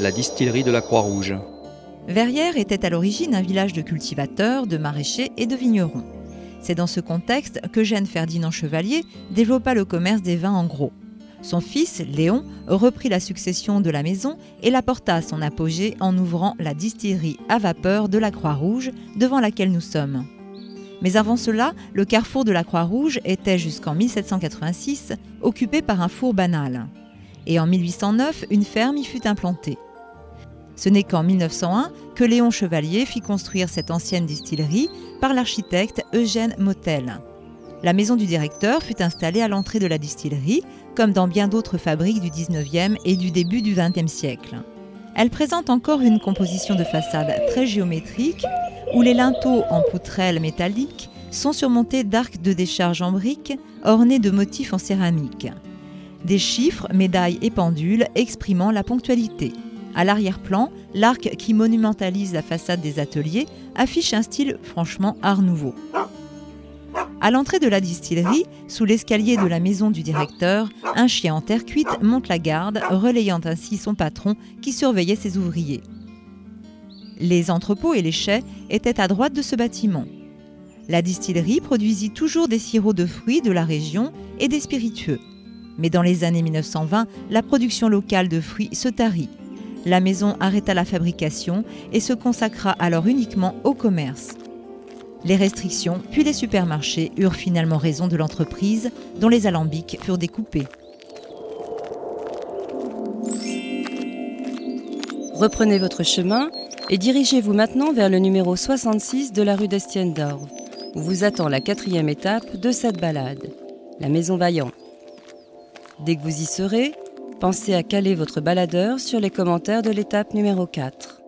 la distillerie de la Croix-Rouge. Verrières était à l'origine un village de cultivateurs, de maraîchers et de vignerons. C'est dans ce contexte qu'Eugène Ferdinand Chevalier développa le commerce des vins en gros. Son fils, Léon, reprit la succession de la maison et la porta à son apogée en ouvrant la distillerie à vapeur de la Croix-Rouge, devant laquelle nous sommes. Mais avant cela, le carrefour de la Croix-Rouge était jusqu'en 1786 occupé par un four banal. Et en 1809, une ferme y fut implantée. Ce n'est qu'en 1901 que Léon Chevalier fit construire cette ancienne distillerie par l'architecte Eugène Motel. La maison du directeur fut installée à l'entrée de la distillerie, comme dans bien d'autres fabriques du 19e et du début du 20e siècle. Elle présente encore une composition de façade très géométrique, où les linteaux en poutrelles métalliques sont surmontés d'arcs de décharge en briques ornés de motifs en céramique. Des chiffres, médailles et pendules exprimant la ponctualité. À l'arrière-plan, l'arc qui monumentalise la façade des ateliers affiche un style franchement art nouveau. À l'entrée de la distillerie, sous l'escalier de la maison du directeur, un chien en terre cuite monte la garde, relayant ainsi son patron qui surveillait ses ouvriers. Les entrepôts et les chais étaient à droite de ce bâtiment. La distillerie produisit toujours des sirops de fruits de la région et des spiritueux. Mais dans les années 1920, la production locale de fruits se tarit. La maison arrêta la fabrication et se consacra alors uniquement au commerce. Les restrictions, puis les supermarchés eurent finalement raison de l'entreprise, dont les alambics furent découpés. Reprenez votre chemin et dirigez-vous maintenant vers le numéro 66 de la rue d'Estienne d'Orve, où vous attend la quatrième étape de cette balade, la Maison Vaillant. Dès que vous y serez, pensez à caler votre baladeur sur les commentaires de l'étape numéro 4.